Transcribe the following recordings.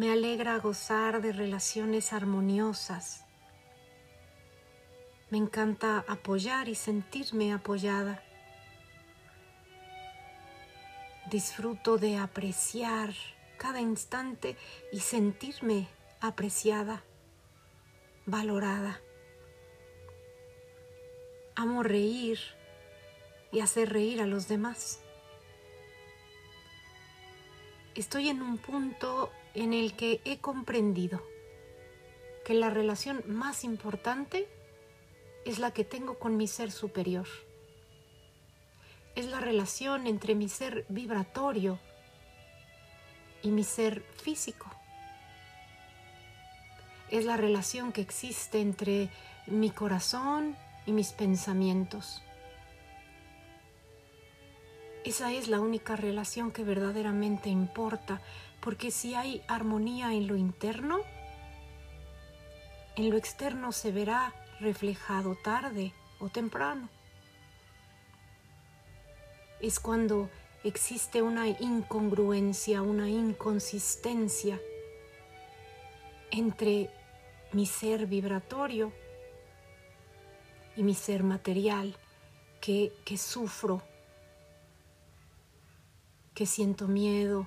Me alegra gozar de relaciones armoniosas. Me encanta apoyar y sentirme apoyada. Disfruto de apreciar cada instante y sentirme apreciada, valorada. Amo reír y hacer reír a los demás. Estoy en un punto en el que he comprendido que la relación más importante es la que tengo con mi ser superior. Es la relación entre mi ser vibratorio y mi ser físico. Es la relación que existe entre mi corazón y mis pensamientos. Esa es la única relación que verdaderamente importa, porque si hay armonía en lo interno, en lo externo se verá reflejado tarde o temprano. Es cuando existe una incongruencia, una inconsistencia entre mi ser vibratorio y mi ser material que, que sufro que siento miedo,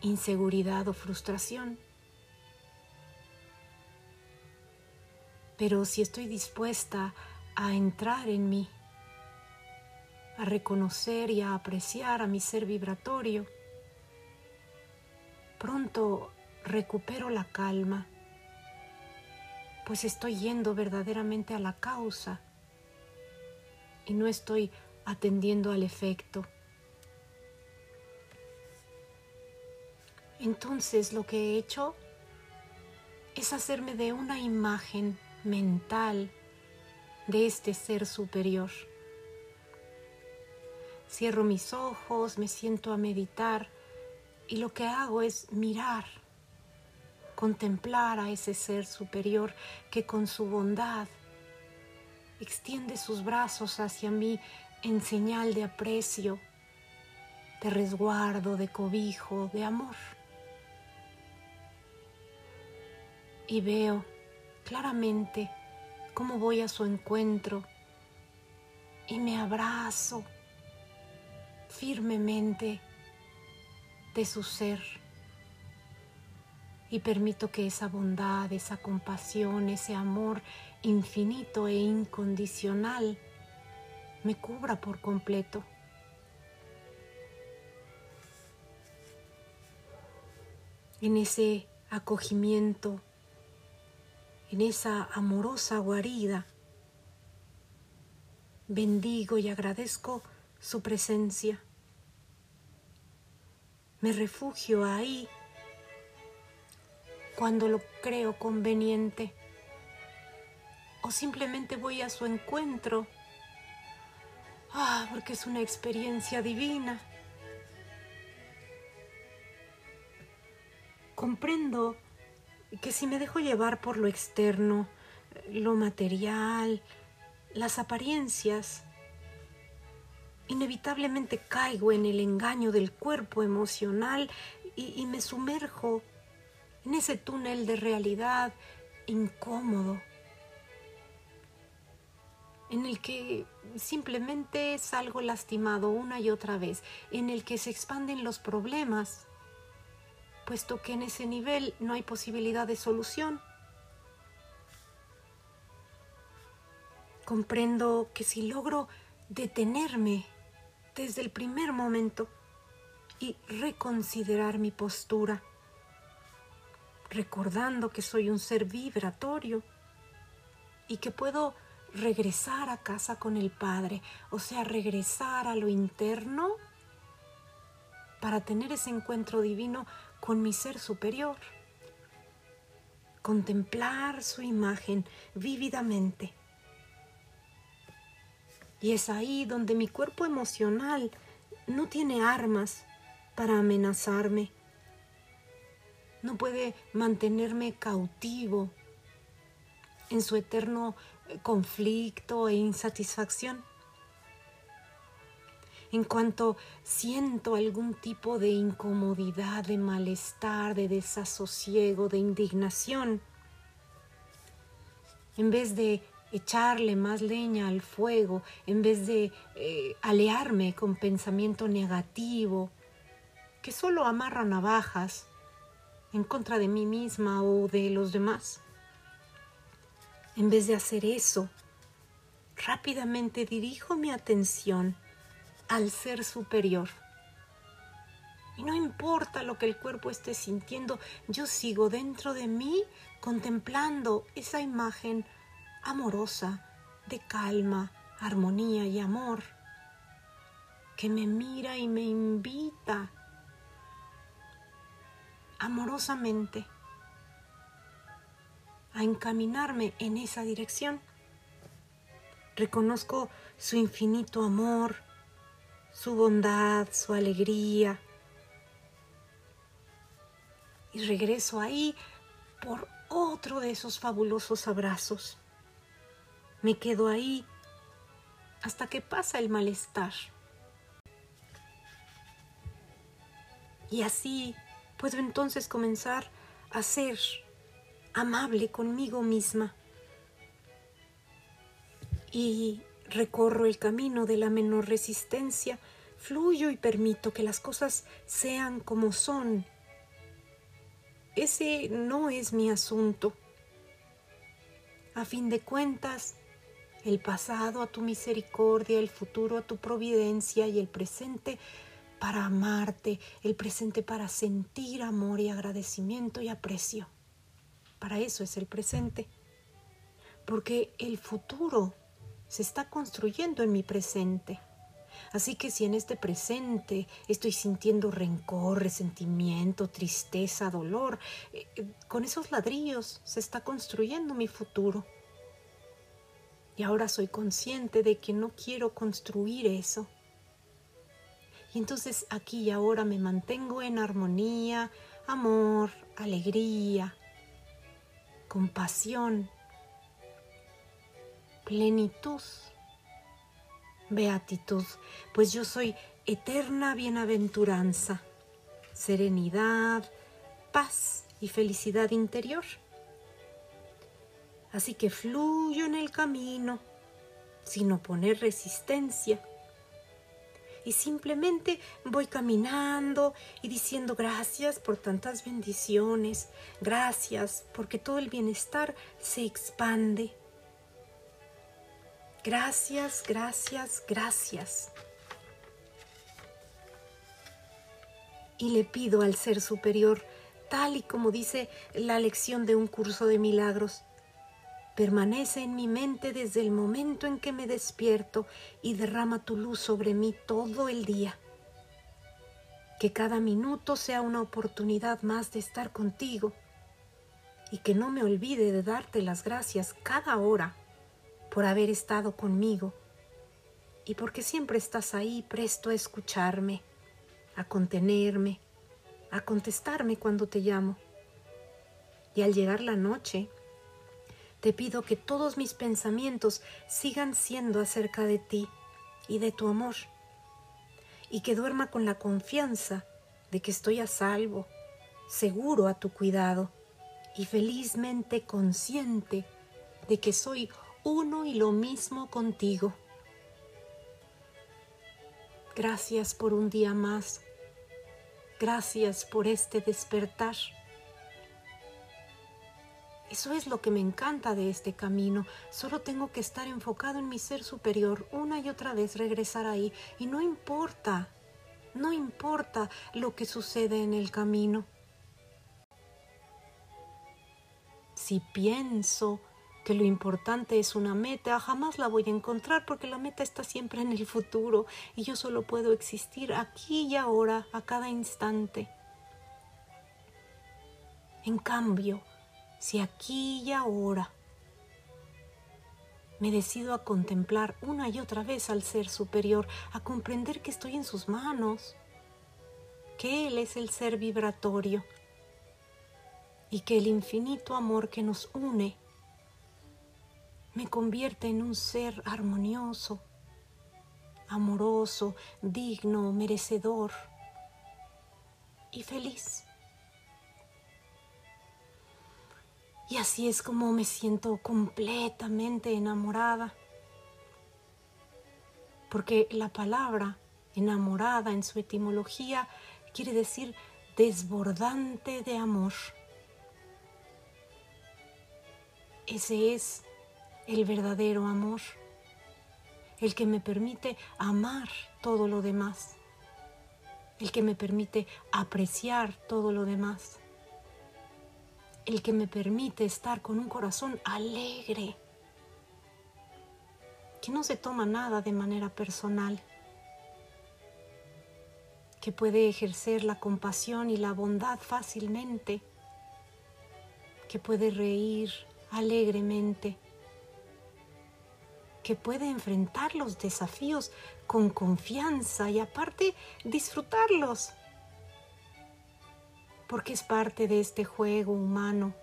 inseguridad o frustración. Pero si estoy dispuesta a entrar en mí, a reconocer y a apreciar a mi ser vibratorio, pronto recupero la calma, pues estoy yendo verdaderamente a la causa y no estoy atendiendo al efecto. Entonces lo que he hecho es hacerme de una imagen mental de este ser superior. Cierro mis ojos, me siento a meditar y lo que hago es mirar, contemplar a ese ser superior que con su bondad extiende sus brazos hacia mí en señal de aprecio, de resguardo, de cobijo, de amor. Y veo claramente cómo voy a su encuentro y me abrazo firmemente de su ser y permito que esa bondad, esa compasión, ese amor infinito e incondicional me cubra por completo. En ese acogimiento en esa amorosa guarida. Bendigo y agradezco su presencia. Me refugio ahí cuando lo creo conveniente o simplemente voy a su encuentro. Ah, porque es una experiencia divina. Comprendo que si me dejo llevar por lo externo, lo material, las apariencias, inevitablemente caigo en el engaño del cuerpo emocional y, me sumerjo en ese túnel de realidad incómodo, en el que simplemente salgo lastimado una y otra vez, en el que se expanden los problemas puesto que en ese nivel no hay posibilidad de solución. Comprendo que si logro detenerme desde el primer momento y reconsiderar mi postura, recordando que soy un ser vibratorio y que puedo regresar a casa con el Padre, o sea, regresar a lo interno para tener ese encuentro divino con mi ser superior. Contemplar su imagen vívidamente. Y es ahí donde mi cuerpo emocional no tiene armas para amenazarme. No puede mantenerme cautivo en su eterno conflicto e insatisfacción. En cuanto siento algún tipo de incomodidad, de malestar, de desasosiego, de indignación, en vez de echarle más leña al fuego, en vez de eh, alearme con pensamiento negativo, que solo amarra navajas en contra de mí misma o de los demás. En vez de hacer eso, rápidamente dirijo mi atención al ser superior. Y no importa lo que el cuerpo esté sintiendo, yo sigo dentro de mí contemplando esa imagen amorosa de calma, armonía y amor que me mira y me invita amorosamente a encaminarme en esa dirección. Reconozco su infinito amor, su bondad, su alegría. Y regreso ahí por otro de esos fabulosos abrazos. Me quedo ahí hasta que pasa el malestar. Y así puedo entonces comenzar a ser amable conmigo misma. Y recorro el camino de la menor resistencia, fluyo y permito que las cosas sean como son. Ese no es mi asunto. A fin de cuentas, el pasado a tu misericordia, el futuro a tu providencia y el presente para amarte, el presente para sentir amor y agradecimiento y aprecio. Para eso es el presente. Porque el futuro se está construyendo en mi presente. Así que si en este presente estoy sintiendo rencor, resentimiento, tristeza, dolor, eh, eh, con esos ladrillos se está construyendo mi futuro. Y ahora soy consciente de que no quiero construir eso. Y entonces aquí y ahora me mantengo en armonía, amor, alegría, compasión, plenitud, beatitud, pues yo soy eterna bienaventuranza, serenidad, paz y felicidad interior. Así que fluyo en el camino sin oponer resistencia. Y simplemente voy caminando y diciendo gracias por tantas bendiciones, gracias porque todo el bienestar se expande. Gracias, gracias, gracias. Y le pido al Ser Superior, tal y como dice la lección de un curso de milagros, permanece en mi mente desde el momento en que me despierto y derrama tu luz sobre mí todo el día. Que cada minuto sea una oportunidad más de estar contigo y que no me olvide de darte las gracias cada hora por haber estado conmigo y porque siempre estás ahí presto a escucharme, a contenerme, a contestarme cuando te llamo. Y al llegar la noche, te pido que todos mis pensamientos sigan siendo acerca de ti y de tu amor, y que duerma con la confianza de que estoy a salvo, seguro a tu cuidado, y felizmente consciente de que soy uno y lo mismo contigo. Gracias por un día más. Gracias por este despertar. Eso es lo que me encanta de este camino. Solo tengo que estar enfocado en mi ser superior, una y otra vez regresar ahí. Y no importa, no importa lo que sucede en el camino. Si pienso que lo importante es una meta, jamás la voy a encontrar porque la meta está siempre en el futuro y yo solo puedo existir aquí y ahora, a cada instante. En cambio, si aquí y ahora me decido a contemplar una y otra vez al ser superior, a comprender que estoy en sus manos, que Él es el ser vibratorio y que el infinito amor que nos une me convierte en un ser armonioso, amoroso, digno, merecedor y feliz. Y así es como me siento completamente enamorada. Porque la palabra enamorada en su etimología quiere decir desbordante de amor. Ese es el verdadero amor, el que me permite amar todo lo demás, el que me permite apreciar todo lo demás el que me permite estar con un corazón alegre, que no se toma nada de manera personal, que puede ejercer la compasión y la bondad fácilmente, que puede reír alegremente, que puede enfrentar los desafíos con confianza y aparte disfrutarlos porque es parte de este juego humano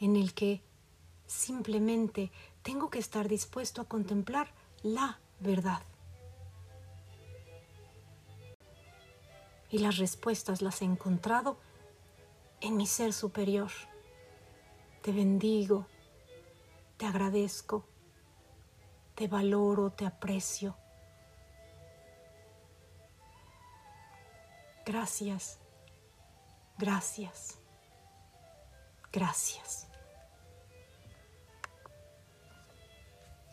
en el que simplemente tengo que estar dispuesto a contemplar la verdad. Y las respuestas las he encontrado en mi ser superior. Te bendigo, te agradezco, te valoro, te aprecio. Gracias, gracias, gracias.